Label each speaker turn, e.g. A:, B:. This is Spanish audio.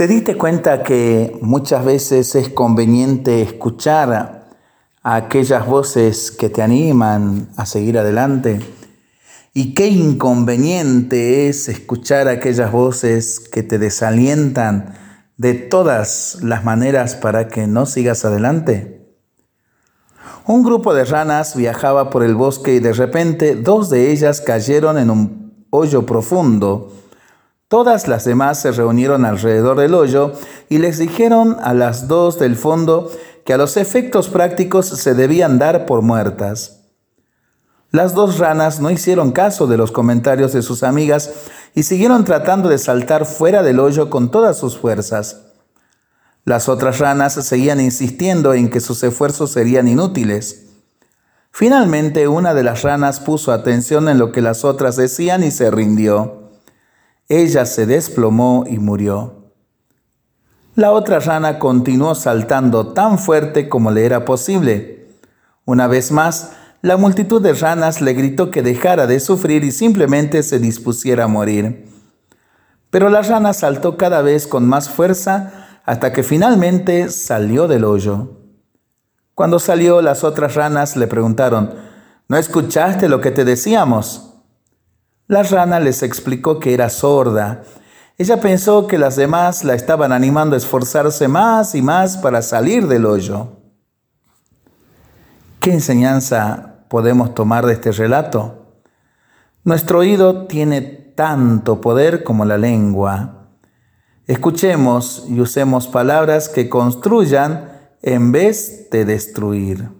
A: ¿Te diste cuenta que muchas veces es conveniente escuchar a aquellas voces que te animan a seguir adelante? Y qué inconveniente es escuchar aquellas voces que te desalientan de todas las maneras para que no sigas adelante. Un grupo de ranas viajaba por el bosque y de repente dos de ellas cayeron en un hoyo profundo Todas las demás se reunieron alrededor del hoyo y les dijeron a las dos del fondo que a los efectos prácticos se debían dar por muertas. Las dos ranas no hicieron caso de los comentarios de sus amigas y siguieron tratando de saltar fuera del hoyo con todas sus fuerzas. Las otras ranas seguían insistiendo en que sus esfuerzos serían inútiles. Finalmente una de las ranas puso atención en lo que las otras decían y se rindió. Ella se desplomó y murió. La otra rana continuó saltando tan fuerte como le era posible. Una vez más, la multitud de ranas le gritó que dejara de sufrir y simplemente se dispusiera a morir. Pero la rana saltó cada vez con más fuerza hasta que finalmente salió del hoyo. Cuando salió, las otras ranas le preguntaron, ¿No escuchaste lo que te decíamos? La rana les explicó que era sorda. Ella pensó que las demás la estaban animando a esforzarse más y más para salir del hoyo. ¿Qué enseñanza podemos tomar de este relato? Nuestro oído tiene tanto poder como la lengua. Escuchemos y usemos palabras que construyan en vez de destruir